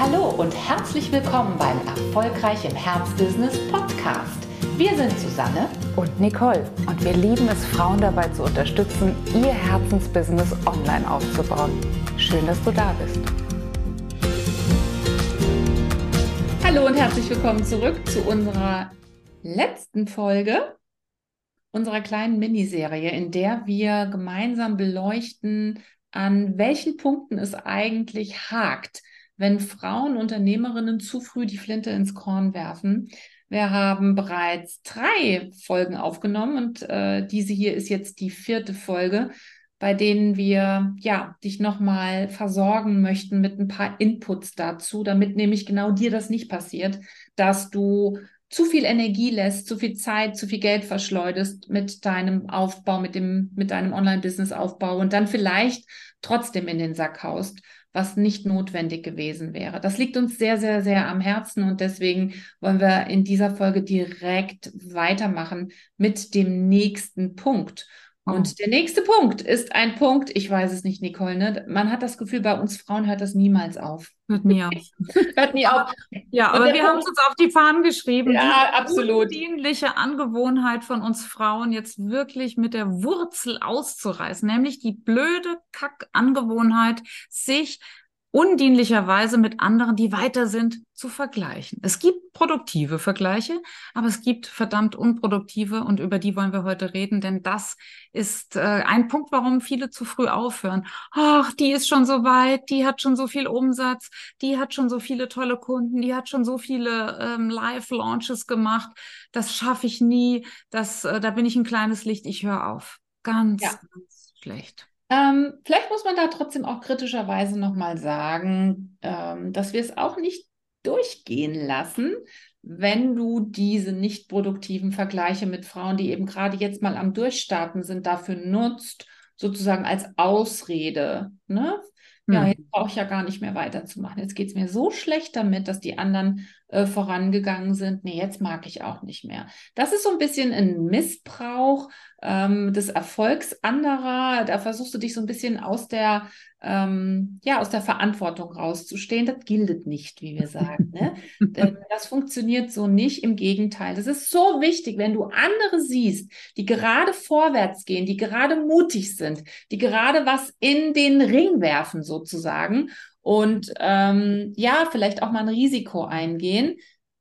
Hallo und herzlich willkommen beim Erfolgreich im Herzbusiness Podcast. Wir sind Susanne und Nicole und wir lieben es, Frauen dabei zu unterstützen, ihr Herzensbusiness online aufzubauen. Schön, dass du da bist. Hallo und herzlich willkommen zurück zu unserer letzten Folge unserer kleinen Miniserie, in der wir gemeinsam beleuchten, an welchen Punkten es eigentlich hakt, wenn Frauen Unternehmerinnen zu früh die Flinte ins Korn werfen. Wir haben bereits drei Folgen aufgenommen und äh, diese hier ist jetzt die vierte Folge, bei denen wir ja dich nochmal versorgen möchten mit ein paar Inputs dazu, damit nämlich genau dir das nicht passiert, dass du zu viel Energie lässt, zu viel Zeit, zu viel Geld verschleudest mit deinem Aufbau, mit dem, mit deinem Online-Business-Aufbau und dann vielleicht trotzdem in den Sack haust, was nicht notwendig gewesen wäre. Das liegt uns sehr, sehr, sehr am Herzen und deswegen wollen wir in dieser Folge direkt weitermachen mit dem nächsten Punkt. Und oh. der nächste Punkt ist ein Punkt, ich weiß es nicht, Nicole, ne? man hat das Gefühl, bei uns Frauen hört das niemals auf. Hört nie auf. hört nie auf. Ja, aber wir haben es uns auf die Fahnen geschrieben. Ja, absolut. Die dienliche Angewohnheit von uns Frauen jetzt wirklich mit der Wurzel auszureißen, nämlich die blöde Kack-Angewohnheit, sich undienlicherweise mit anderen, die weiter sind, zu vergleichen. Es gibt produktive Vergleiche, aber es gibt verdammt unproduktive und über die wollen wir heute reden, denn das ist äh, ein Punkt, warum viele zu früh aufhören. Ach, die ist schon so weit, die hat schon so viel Umsatz, die hat schon so viele tolle Kunden, die hat schon so viele ähm, Live-Launches gemacht. Das schaffe ich nie. Das, äh, da bin ich ein kleines Licht. Ich höre auf. Ganz, ja. ganz schlecht. Ähm, vielleicht muss man da trotzdem auch kritischerweise nochmal sagen, ähm, dass wir es auch nicht durchgehen lassen, wenn du diese nicht produktiven Vergleiche mit Frauen, die eben gerade jetzt mal am Durchstarten sind, dafür nutzt, sozusagen als Ausrede. Ne? Ja, hm. jetzt brauche ich ja gar nicht mehr weiterzumachen. Jetzt geht es mir so schlecht damit, dass die anderen äh, vorangegangen sind. Nee, jetzt mag ich auch nicht mehr. Das ist so ein bisschen ein Missbrauch ähm, des Erfolgs anderer. Da versuchst du dich so ein bisschen aus der, ähm, ja, aus der Verantwortung rauszustehen. Das gilt nicht, wie wir sagen. Ne? das funktioniert so nicht. Im Gegenteil. Das ist so wichtig, wenn du andere siehst, die gerade vorwärts gehen, die gerade mutig sind, die gerade was in den Ring werfen sozusagen und ähm, ja, vielleicht auch mal ein Risiko eingehen,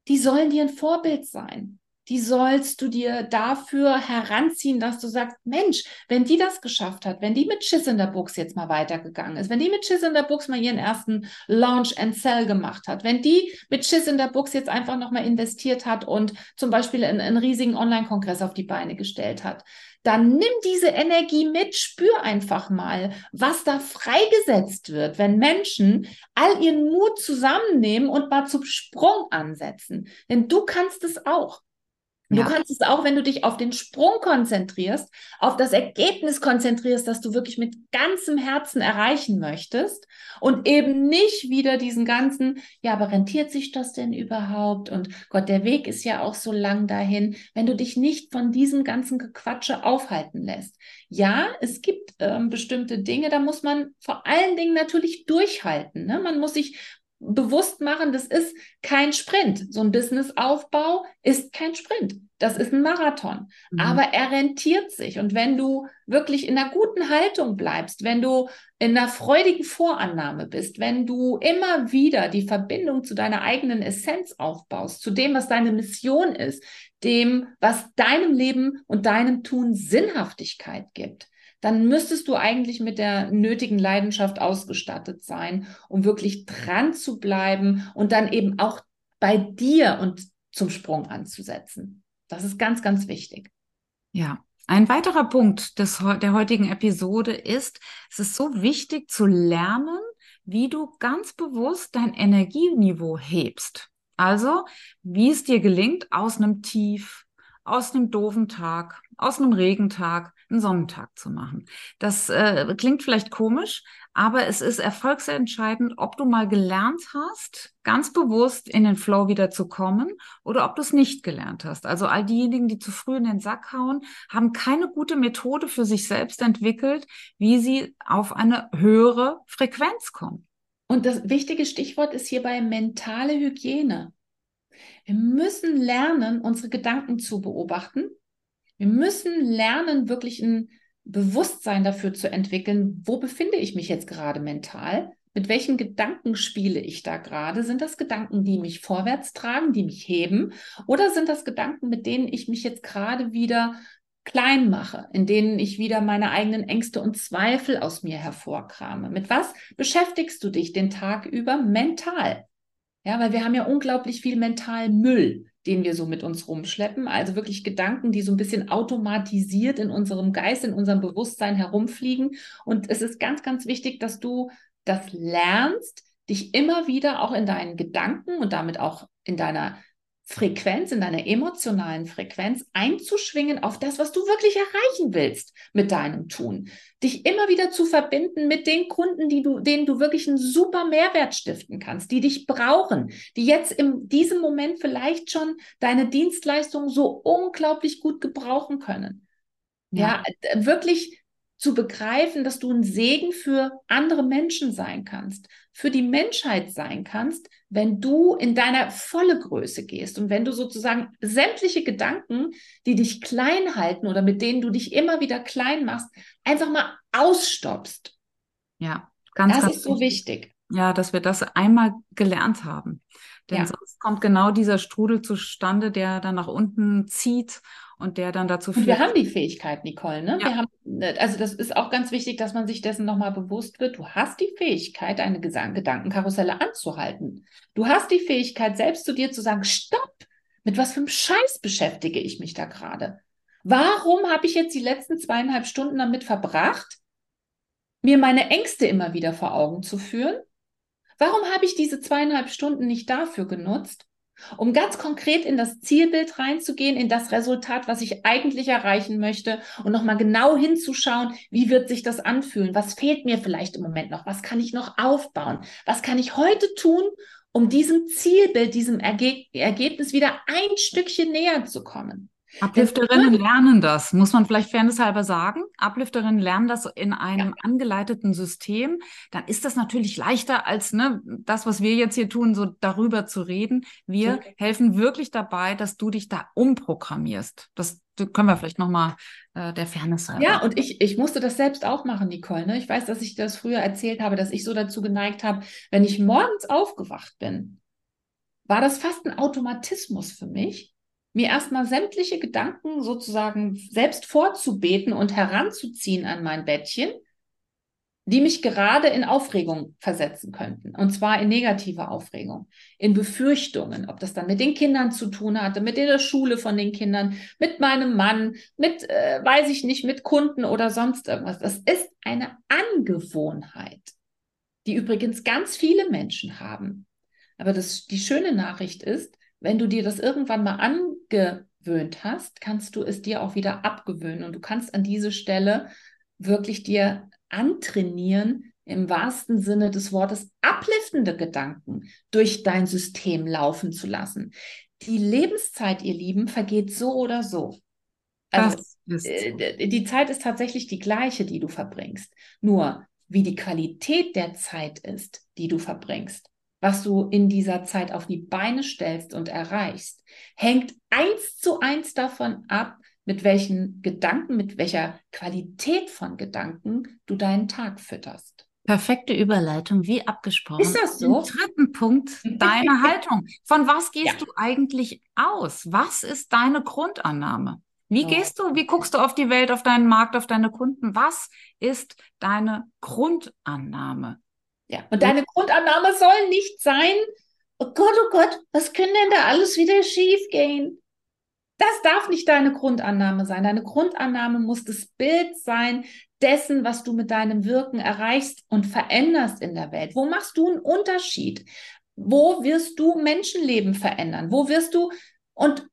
die sollen dir ein Vorbild sein. Die sollst du dir dafür heranziehen, dass du sagst, Mensch, wenn die das geschafft hat, wenn die mit Schiss in der Buchs jetzt mal weitergegangen ist, wenn die mit Schiss in der Buchs mal ihren ersten Launch and Sell gemacht hat, wenn die mit Schiss in der Buchs jetzt einfach nochmal investiert hat und zum Beispiel einen, einen riesigen Online-Kongress auf die Beine gestellt hat, dann nimm diese Energie mit, spür einfach mal, was da freigesetzt wird, wenn Menschen all ihren Mut zusammennehmen und mal zum Sprung ansetzen. Denn du kannst es auch. Du ja. kannst es auch, wenn du dich auf den Sprung konzentrierst, auf das Ergebnis konzentrierst, das du wirklich mit ganzem Herzen erreichen möchtest und eben nicht wieder diesen ganzen, ja, aber rentiert sich das denn überhaupt? Und Gott, der Weg ist ja auch so lang dahin, wenn du dich nicht von diesem ganzen Gequatsche aufhalten lässt. Ja, es gibt ähm, bestimmte Dinge, da muss man vor allen Dingen natürlich durchhalten. Ne? Man muss sich bewusst machen, das ist kein Sprint. So ein Businessaufbau ist kein Sprint. Das ist ein Marathon. Mhm. Aber er rentiert sich. Und wenn du wirklich in einer guten Haltung bleibst, wenn du in einer freudigen Vorannahme bist, wenn du immer wieder die Verbindung zu deiner eigenen Essenz aufbaust, zu dem, was deine Mission ist, dem, was deinem Leben und deinem Tun Sinnhaftigkeit gibt, dann müsstest du eigentlich mit der nötigen Leidenschaft ausgestattet sein, um wirklich dran zu bleiben und dann eben auch bei dir und zum Sprung anzusetzen. Das ist ganz, ganz wichtig. Ja. Ein weiterer Punkt des, der heutigen Episode ist, es ist so wichtig zu lernen, wie du ganz bewusst dein Energieniveau hebst. Also, wie es dir gelingt, aus einem Tief, aus einem doofen Tag, aus einem Regentag einen Sonnentag zu machen. Das äh, klingt vielleicht komisch, aber es ist erfolgsentscheidend, ob du mal gelernt hast, ganz bewusst in den Flow wieder zu kommen oder ob du es nicht gelernt hast. Also all diejenigen, die zu früh in den Sack hauen, haben keine gute Methode für sich selbst entwickelt, wie sie auf eine höhere Frequenz kommen. Und das wichtige Stichwort ist hierbei mentale Hygiene. Wir müssen lernen, unsere Gedanken zu beobachten. Wir müssen lernen, wirklich ein Bewusstsein dafür zu entwickeln, wo befinde ich mich jetzt gerade mental? Mit welchen Gedanken spiele ich da gerade? Sind das Gedanken, die mich vorwärts tragen, die mich heben? Oder sind das Gedanken, mit denen ich mich jetzt gerade wieder klein mache, in denen ich wieder meine eigenen Ängste und Zweifel aus mir hervorkrame? Mit was beschäftigst du dich den Tag über mental? Ja, weil wir haben ja unglaublich viel Mentalmüll, den wir so mit uns rumschleppen. Also wirklich Gedanken, die so ein bisschen automatisiert in unserem Geist, in unserem Bewusstsein herumfliegen. Und es ist ganz, ganz wichtig, dass du das lernst, dich immer wieder auch in deinen Gedanken und damit auch in deiner Frequenz, in deiner emotionalen Frequenz einzuschwingen auf das, was du wirklich erreichen willst mit deinem Tun. Dich immer wieder zu verbinden mit den Kunden, die du, denen du wirklich einen super Mehrwert stiften kannst, die dich brauchen, die jetzt in diesem Moment vielleicht schon deine Dienstleistung so unglaublich gut gebrauchen können. Ja, ja wirklich zu begreifen, dass du ein Segen für andere Menschen sein kannst, für die Menschheit sein kannst, wenn du in deiner volle Größe gehst und wenn du sozusagen sämtliche Gedanken, die dich klein halten oder mit denen du dich immer wieder klein machst, einfach mal ausstoppst. Ja, ganz, das ganz ist so wichtig. Ja, dass wir das einmal gelernt haben. Denn ja. sonst kommt genau dieser Strudel zustande, der dann nach unten zieht und der dann dazu führt. Und wir haben die Fähigkeit, Nicole. Ne? Ja. Wir haben, ne, also das ist auch ganz wichtig, dass man sich dessen nochmal bewusst wird. Du hast die Fähigkeit, eine Gedankenkarusselle anzuhalten. Du hast die Fähigkeit, selbst zu dir zu sagen, stopp, mit was für einem Scheiß beschäftige ich mich da gerade? Warum habe ich jetzt die letzten zweieinhalb Stunden damit verbracht, mir meine Ängste immer wieder vor Augen zu führen? Warum habe ich diese zweieinhalb Stunden nicht dafür genutzt, um ganz konkret in das Zielbild reinzugehen, in das Resultat, was ich eigentlich erreichen möchte und nochmal genau hinzuschauen, wie wird sich das anfühlen? Was fehlt mir vielleicht im Moment noch? Was kann ich noch aufbauen? Was kann ich heute tun, um diesem Zielbild, diesem Erge Ergebnis wieder ein Stückchen näher zu kommen? Uplifterinnen lernen das, muss man vielleicht fairnesshalber sagen. Uplifterinnen lernen das in einem ja. angeleiteten System. Dann ist das natürlich leichter als ne, das, was wir jetzt hier tun, so darüber zu reden. Wir okay. helfen wirklich dabei, dass du dich da umprogrammierst. Das können wir vielleicht nochmal äh, der Fairness halber. Ja, und ich, ich musste das selbst auch machen, Nicole. Ne? Ich weiß, dass ich das früher erzählt habe, dass ich so dazu geneigt habe, wenn ich morgens aufgewacht bin, war das fast ein Automatismus für mich mir erstmal sämtliche Gedanken sozusagen selbst vorzubeten und heranzuziehen an mein Bettchen, die mich gerade in Aufregung versetzen könnten. Und zwar in negative Aufregung, in Befürchtungen, ob das dann mit den Kindern zu tun hatte, mit der Schule von den Kindern, mit meinem Mann, mit, äh, weiß ich nicht, mit Kunden oder sonst irgendwas. Das ist eine Angewohnheit, die übrigens ganz viele Menschen haben. Aber das, die schöne Nachricht ist, wenn du dir das irgendwann mal angewöhnt hast, kannst du es dir auch wieder abgewöhnen und du kannst an diese Stelle wirklich dir antrainieren, im wahrsten Sinne des Wortes upliftende Gedanken durch dein System laufen zu lassen. Die Lebenszeit, ihr Lieben, vergeht so oder so. Also äh, die Zeit ist tatsächlich die gleiche, die du verbringst. Nur wie die Qualität der Zeit ist, die du verbringst, was du in dieser Zeit auf die Beine stellst und erreichst, hängt eins zu eins davon ab, mit welchen Gedanken, mit welcher Qualität von Gedanken du deinen Tag fütterst. Perfekte Überleitung, wie abgesprochen. Ist das so? Im dritten Punkt, deine Haltung. Von was gehst ja. du eigentlich aus? Was ist deine Grundannahme? Wie oh. gehst du, wie guckst du auf die Welt, auf deinen Markt, auf deine Kunden? Was ist deine Grundannahme? Ja, und deine Grundannahme soll nicht sein, oh Gott, oh Gott, was können denn da alles wieder schief gehen? Das darf nicht deine Grundannahme sein. Deine Grundannahme muss das Bild sein dessen, was du mit deinem Wirken erreichst und veränderst in der Welt. Wo machst du einen Unterschied? Wo wirst du Menschenleben verändern? Wo wirst du und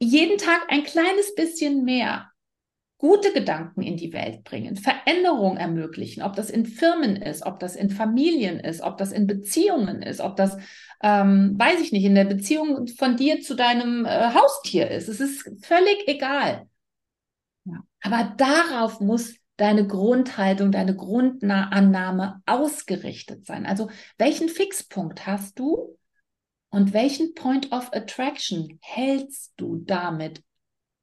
jeden Tag ein kleines bisschen mehr gute Gedanken in die Welt bringen, Veränderung ermöglichen, ob das in Firmen ist, ob das in Familien ist, ob das in Beziehungen ist, ob das, ähm, weiß ich nicht, in der Beziehung von dir zu deinem äh, Haustier ist. Es ist völlig egal. Ja. Aber darauf muss deine Grundhaltung, deine Grundannahme ausgerichtet sein? Also welchen Fixpunkt hast du und welchen Point of Attraction hältst du damit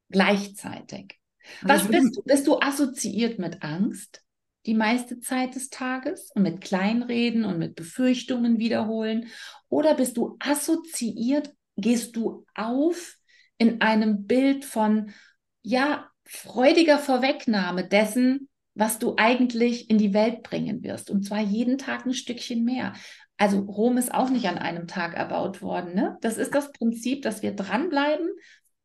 gleichzeitig? Was bist du? Bist du assoziiert mit Angst die meiste Zeit des Tages und mit Kleinreden und mit Befürchtungen wiederholen? Oder bist du assoziiert, gehst du auf in einem Bild von, ja, freudiger Vorwegnahme dessen, was du eigentlich in die Welt bringen wirst. Und zwar jeden Tag ein Stückchen mehr. Also Rom ist auch nicht an einem Tag erbaut worden. Ne? Das ist das Prinzip, dass wir dranbleiben,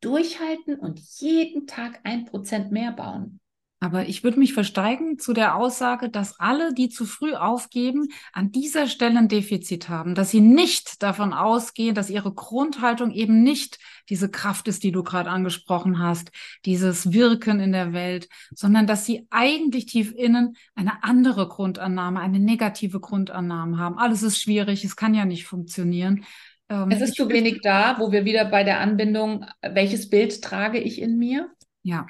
durchhalten und jeden Tag ein Prozent mehr bauen. Aber ich würde mich versteigen zu der Aussage, dass alle, die zu früh aufgeben, an dieser Stelle ein Defizit haben, dass sie nicht davon ausgehen, dass ihre Grundhaltung eben nicht diese Kraft ist, die du gerade angesprochen hast, dieses Wirken in der Welt, sondern dass sie eigentlich tief innen eine andere Grundannahme, eine negative Grundannahme haben. Alles ist schwierig, es kann ja nicht funktionieren. Ähm, es ist zu wenig da, wo wir wieder bei der Anbindung, welches Bild trage ich in mir? Ja,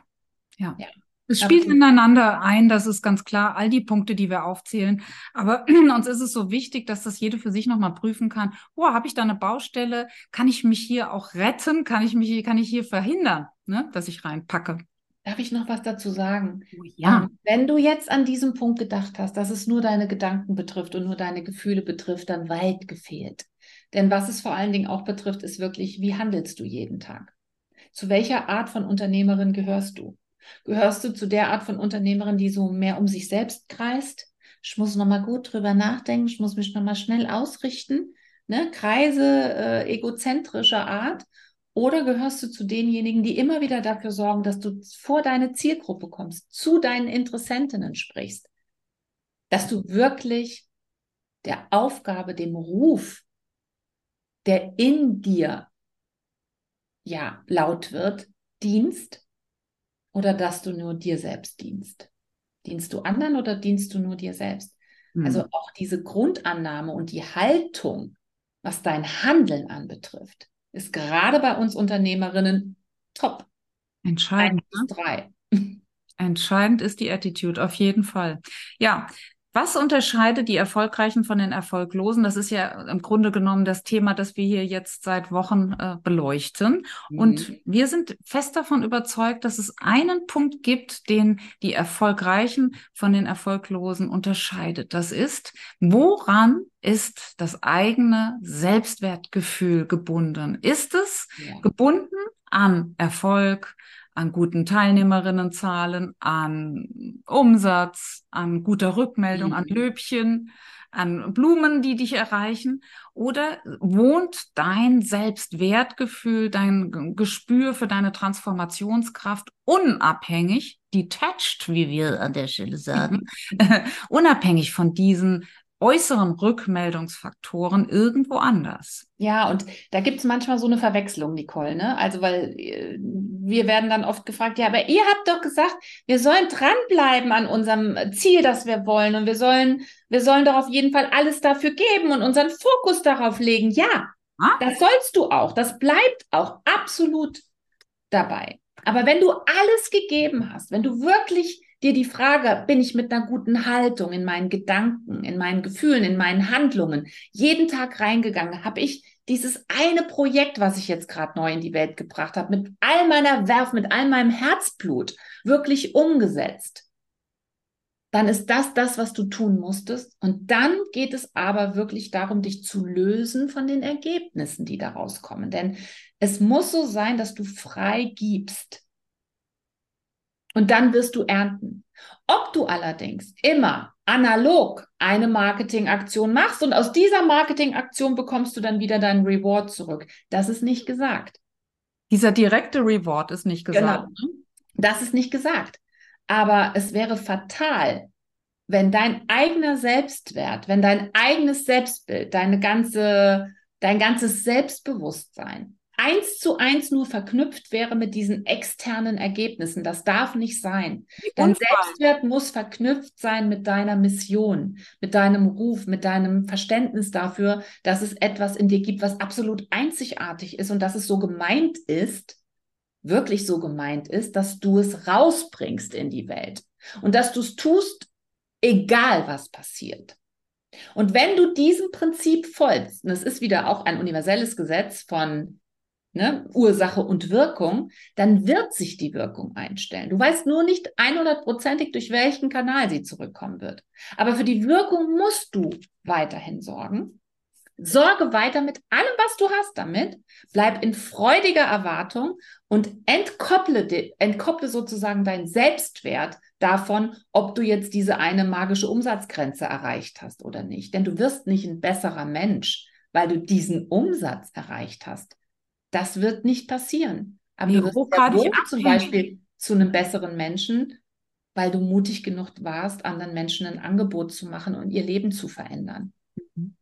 ja. ja. Es spielt Absolut. ineinander ein, das ist ganz klar, all die Punkte, die wir aufzählen. Aber uns ist es so wichtig, dass das jede für sich nochmal prüfen kann. Oh, habe ich da eine Baustelle? Kann ich mich hier auch retten? Kann ich mich, kann ich hier verhindern, ne, dass ich reinpacke? Darf ich noch was dazu sagen? Oh, ja. Ähm, wenn du jetzt an diesem Punkt gedacht hast, dass es nur deine Gedanken betrifft und nur deine Gefühle betrifft, dann weit gefehlt. Denn was es vor allen Dingen auch betrifft, ist wirklich, wie handelst du jeden Tag? Zu welcher Art von Unternehmerin gehörst du? Gehörst du zu der Art von Unternehmerin, die so mehr um sich selbst kreist? Ich muss nochmal gut drüber nachdenken, ich muss mich nochmal schnell ausrichten. Ne? Kreise äh, egozentrischer Art. Oder gehörst du zu denjenigen, die immer wieder dafür sorgen, dass du vor deine Zielgruppe kommst, zu deinen Interessentinnen sprichst, dass du wirklich der Aufgabe, dem Ruf, der in dir ja laut wird, dienst oder dass du nur dir selbst dienst? Dienst du anderen oder dienst du nur dir selbst? Mhm. Also auch diese Grundannahme und die Haltung, was dein Handeln anbetrifft, ist gerade bei uns Unternehmerinnen top. Entscheidend. Eins, ne? drei. Entscheidend ist die Attitude, auf jeden Fall. Ja, was unterscheidet die Erfolgreichen von den Erfolglosen? Das ist ja im Grunde genommen das Thema, das wir hier jetzt seit Wochen äh, beleuchten. Mhm. Und wir sind fest davon überzeugt, dass es einen Punkt gibt, den die Erfolgreichen von den Erfolglosen unterscheidet. Das ist, woran ist das eigene Selbstwertgefühl gebunden? Ist es ja. gebunden an Erfolg, an guten Teilnehmerinnenzahlen, an Umsatz, an guter Rückmeldung, mhm. an Löbchen, an Blumen, die dich erreichen? Oder wohnt dein Selbstwertgefühl, dein Gespür für deine Transformationskraft unabhängig, detached, wie wir an der Stelle sagen, unabhängig von diesen äußeren Rückmeldungsfaktoren irgendwo anders. Ja, und da gibt es manchmal so eine Verwechslung, Nicole, ne? Also, weil äh, wir werden dann oft gefragt, ja, aber ihr habt doch gesagt, wir sollen dranbleiben an unserem Ziel, das wir wollen. Und wir sollen, wir sollen doch auf jeden Fall alles dafür geben und unseren Fokus darauf legen. Ja, ah? das sollst du auch. Das bleibt auch absolut dabei. Aber wenn du alles gegeben hast, wenn du wirklich dir die Frage, bin ich mit einer guten Haltung in meinen Gedanken, in meinen Gefühlen, in meinen Handlungen jeden Tag reingegangen? Habe ich dieses eine Projekt, was ich jetzt gerade neu in die Welt gebracht habe, mit all meiner Werf, mit all meinem Herzblut wirklich umgesetzt? Dann ist das das, was du tun musstest. Und dann geht es aber wirklich darum, dich zu lösen von den Ergebnissen, die daraus kommen. Denn es muss so sein, dass du frei gibst. Und dann wirst du ernten. Ob du allerdings immer analog eine Marketingaktion machst und aus dieser Marketingaktion bekommst du dann wieder deinen Reward zurück, das ist nicht gesagt. Dieser direkte Reward ist nicht gesagt. Genau. Das ist nicht gesagt. Aber es wäre fatal, wenn dein eigener Selbstwert, wenn dein eigenes Selbstbild, deine ganze, dein ganzes Selbstbewusstsein eins zu eins nur verknüpft wäre mit diesen externen Ergebnissen. Das darf nicht sein. Dein Selbstwert muss verknüpft sein mit deiner Mission, mit deinem Ruf, mit deinem Verständnis dafür, dass es etwas in dir gibt, was absolut einzigartig ist und dass es so gemeint ist, wirklich so gemeint ist, dass du es rausbringst in die Welt. und dass du es tust, egal was passiert. Und wenn du diesem Prinzip folgst, und es ist wieder auch ein universelles Gesetz von ne, Ursache und Wirkung, dann wird sich die Wirkung einstellen. Du weißt nur nicht 100%ig, durch welchen Kanal sie zurückkommen wird. Aber für die Wirkung musst du weiterhin sorgen. Sorge weiter mit allem, was du hast damit. Bleib in freudiger Erwartung und entkopple, entkopple sozusagen deinen Selbstwert davon, ob du jetzt diese eine magische Umsatzgrenze erreicht hast oder nicht. Denn du wirst nicht ein besserer Mensch, weil du diesen Umsatz erreicht hast. Das wird nicht passieren. Aber Wie du wirst ja zum Beispiel zu einem besseren Menschen, weil du mutig genug warst, anderen Menschen ein Angebot zu machen und ihr Leben zu verändern. Mhm.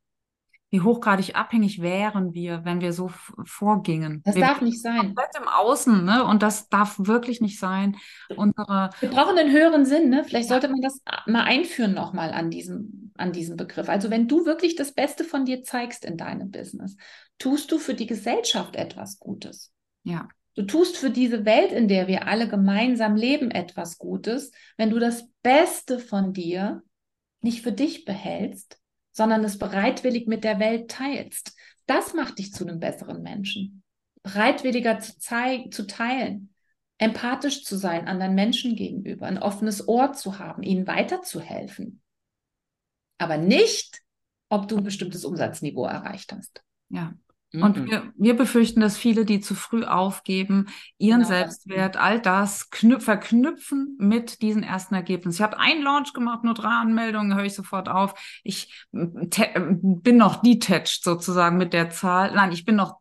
Wie hochgradig abhängig wären wir, wenn wir so vorgingen. Das wir darf nicht sein. Komplett im Außen, ne? Und das darf wirklich nicht sein. Unsere wir brauchen einen höheren Sinn, ne? Vielleicht sollte man das mal einführen nochmal an diesem, an diesem Begriff. Also wenn du wirklich das Beste von dir zeigst in deinem Business, tust du für die Gesellschaft etwas Gutes. Ja. Du tust für diese Welt, in der wir alle gemeinsam leben, etwas Gutes, wenn du das Beste von dir nicht für dich behältst, sondern es bereitwillig mit der Welt teilst. Das macht dich zu einem besseren Menschen. Bereitwilliger zu, zu teilen, empathisch zu sein anderen Menschen gegenüber, ein offenes Ohr zu haben, ihnen weiterzuhelfen. Aber nicht, ob du ein bestimmtes Umsatzniveau erreicht hast. Ja. Und mhm. wir, wir befürchten, dass viele, die zu früh aufgeben, ihren genau. Selbstwert, all das verknüpfen mit diesen ersten Ergebnissen. Ich habe einen Launch gemacht, nur drei Anmeldungen, höre ich sofort auf. Ich bin noch detached sozusagen mit der Zahl. Nein, ich bin noch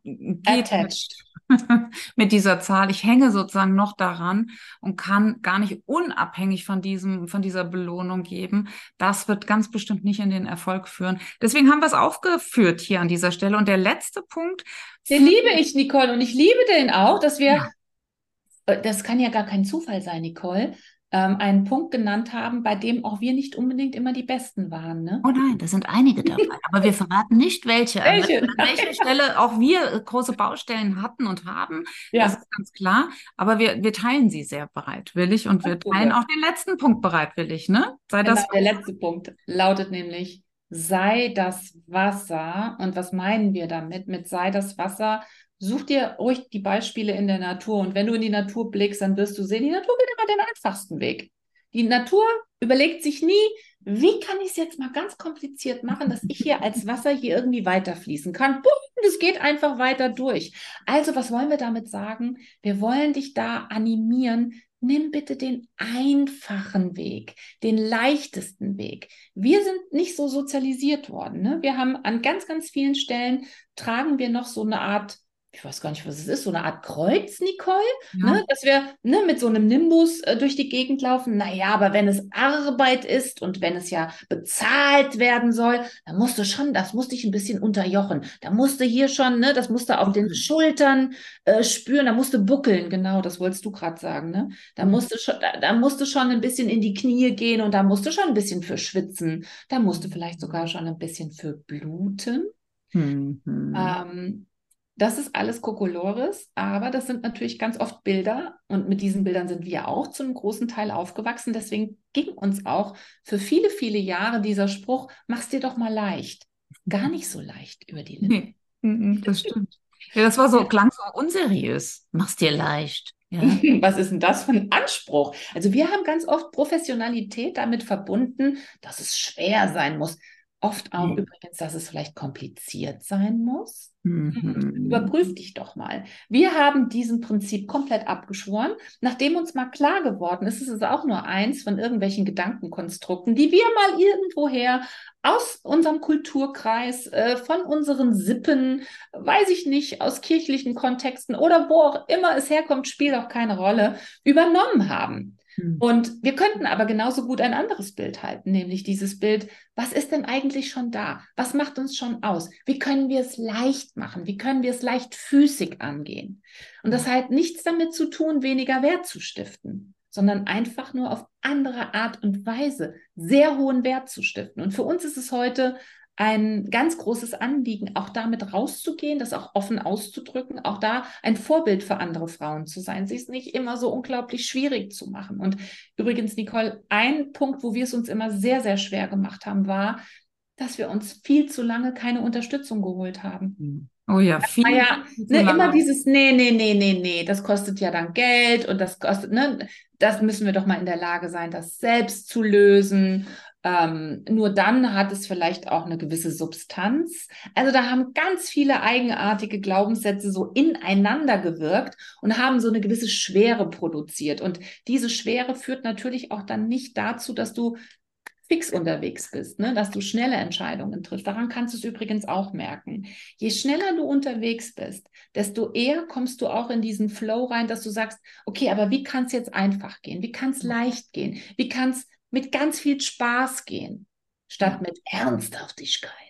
attached mit dieser Zahl. Ich hänge sozusagen noch daran und kann gar nicht unabhängig von diesem, von dieser Belohnung geben. Das wird ganz bestimmt nicht in den Erfolg führen. Deswegen haben wir es aufgeführt hier an dieser Stelle. Und der letzte Punkt. Den liebe ich, Nicole, und ich liebe den auch, dass wir, ja. Äh, das kann ja gar kein Zufall sein, Nicole, ähm, einen Punkt genannt haben, bei dem auch wir nicht unbedingt immer die Besten waren. Ne? Oh nein, da sind einige dabei, aber wir verraten nicht welche. welche? An welcher Stelle auch wir äh, große Baustellen hatten und haben, ja. das ist ganz klar. Aber wir, wir teilen sie sehr bereitwillig und wir teilen auch den letzten Punkt bereitwillig. Ne? Sei genau, das der letzte Punkt lautet nämlich, sei das Wasser. Und was meinen wir damit? Mit sei das Wasser Such dir ruhig die Beispiele in der Natur und wenn du in die Natur blickst, dann wirst du sehen, die Natur geht immer den einfachsten Weg. Die Natur überlegt sich nie, wie kann ich es jetzt mal ganz kompliziert machen, dass ich hier als Wasser hier irgendwie weiterfließen kann. Das geht einfach weiter durch. Also, was wollen wir damit sagen? Wir wollen dich da animieren. Nimm bitte den einfachen Weg, den leichtesten Weg. Wir sind nicht so sozialisiert worden. Ne? Wir haben an ganz, ganz vielen Stellen tragen wir noch so eine Art ich weiß gar nicht, was es ist, so eine Art Kreuz, Nicole, ja. ne, dass wir ne, mit so einem Nimbus äh, durch die Gegend laufen. Naja, aber wenn es Arbeit ist und wenn es ja bezahlt werden soll, dann musst du schon, das musste ich ein bisschen unterjochen. Da musste hier schon, ne, das musste auf den Schultern äh, spüren, da musste buckeln, genau, das wolltest du gerade sagen, ne? Da mhm. musste schon, da, da musste schon ein bisschen in die Knie gehen und da musste schon ein bisschen für schwitzen. Da musste vielleicht sogar schon ein bisschen für bluten. Mhm. Ähm, das ist alles Kokolores, aber das sind natürlich ganz oft Bilder und mit diesen Bildern sind wir auch zu einem großen Teil aufgewachsen. Deswegen ging uns auch für viele, viele Jahre dieser Spruch, mach's dir doch mal leicht. Gar nicht so leicht über die Lippen. Nee, das stimmt. Ja, das war so, klang so unseriös. Mach's dir leicht. Ja. Was ist denn das für ein Anspruch? Also wir haben ganz oft Professionalität damit verbunden, dass es schwer sein muss. Oft auch mhm. übrigens, dass es vielleicht kompliziert sein muss. Mhm. Überprüf dich doch mal. Wir haben diesem Prinzip komplett abgeschworen. Nachdem uns mal klar geworden ist, ist es auch nur eins von irgendwelchen Gedankenkonstrukten, die wir mal irgendwoher aus unserem Kulturkreis, äh, von unseren Sippen, weiß ich nicht, aus kirchlichen Kontexten oder wo auch immer es herkommt, spielt auch keine Rolle, übernommen haben. Hm. Und wir könnten aber genauso gut ein anderes Bild halten, nämlich dieses Bild, was ist denn eigentlich schon da? Was macht uns schon aus? Wie können wir es leicht machen? Wie können wir es leichtfüßig angehen? Und das hat nichts damit zu tun, weniger Wert zu stiften, sondern einfach nur auf andere Art und Weise sehr hohen Wert zu stiften. Und für uns ist es heute ein ganz großes Anliegen, auch damit rauszugehen, das auch offen auszudrücken, auch da ein Vorbild für andere Frauen zu sein, sich es nicht immer so unglaublich schwierig zu machen. Und übrigens, Nicole, ein Punkt, wo wir es uns immer sehr, sehr schwer gemacht haben, war, dass wir uns viel zu lange keine Unterstützung geholt haben. Hm. Oh ja, viel. Ah ja, ne, immer dieses, nee, nee, nee, nee, nee, das kostet ja dann Geld und das kostet, ne, das müssen wir doch mal in der Lage sein, das selbst zu lösen. Ähm, nur dann hat es vielleicht auch eine gewisse Substanz. Also da haben ganz viele eigenartige Glaubenssätze so ineinander gewirkt und haben so eine gewisse Schwere produziert. Und diese Schwere führt natürlich auch dann nicht dazu, dass du fix unterwegs bist, ne? dass du schnelle Entscheidungen triffst. Daran kannst du es übrigens auch merken. Je schneller du unterwegs bist, desto eher kommst du auch in diesen Flow rein, dass du sagst, okay, aber wie kann es jetzt einfach gehen? Wie kann es leicht gehen? Wie kann es mit ganz viel Spaß gehen, statt mit Ernsthaftigkeit.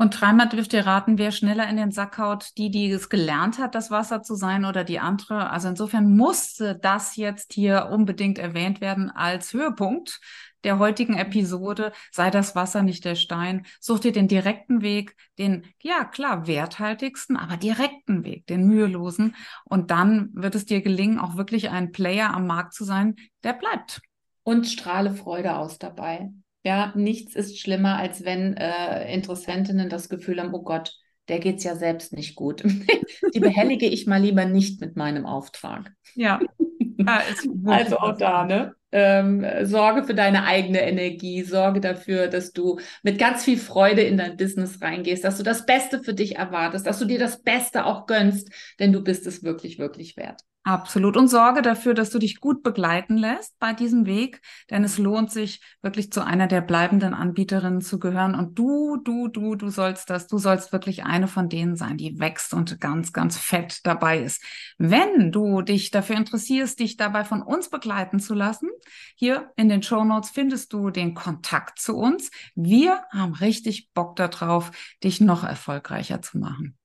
Und dreimal dürft ihr raten, wer schneller in den Sack haut, die, die es gelernt hat, das Wasser zu sein oder die andere. Also insofern musste das jetzt hier unbedingt erwähnt werden als Höhepunkt der heutigen Episode. Sei das Wasser nicht der Stein. Such dir den direkten Weg, den, ja klar, werthaltigsten, aber direkten Weg, den mühelosen. Und dann wird es dir gelingen, auch wirklich ein Player am Markt zu sein, der bleibt und strahle Freude aus dabei. Ja, nichts ist schlimmer, als wenn äh, Interessentinnen das Gefühl haben, oh Gott, der geht es ja selbst nicht gut. Die behellige ich mal lieber nicht mit meinem Auftrag. Ja. ja also auch da, ne? Ähm, sorge für deine eigene Energie, sorge dafür, dass du mit ganz viel Freude in dein Business reingehst, dass du das Beste für dich erwartest, dass du dir das Beste auch gönnst, denn du bist es wirklich, wirklich wert. Absolut. Und sorge dafür, dass du dich gut begleiten lässt bei diesem Weg, denn es lohnt sich wirklich zu einer der bleibenden Anbieterinnen zu gehören. Und du, du, du, du sollst das, du sollst wirklich eine von denen sein, die wächst und ganz, ganz fett dabei ist. Wenn du dich dafür interessierst, dich dabei von uns begleiten zu lassen, hier in den Show Notes findest du den Kontakt zu uns. Wir haben richtig Bock darauf, dich noch erfolgreicher zu machen.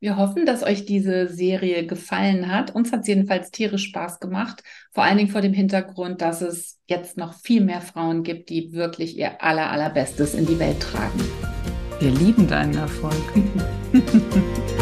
Wir hoffen, dass euch diese Serie gefallen hat. Uns hat es jedenfalls tierisch Spaß gemacht. Vor allen Dingen vor dem Hintergrund, dass es jetzt noch viel mehr Frauen gibt, die wirklich ihr aller, allerbestes in die Welt tragen. Wir lieben deinen Erfolg.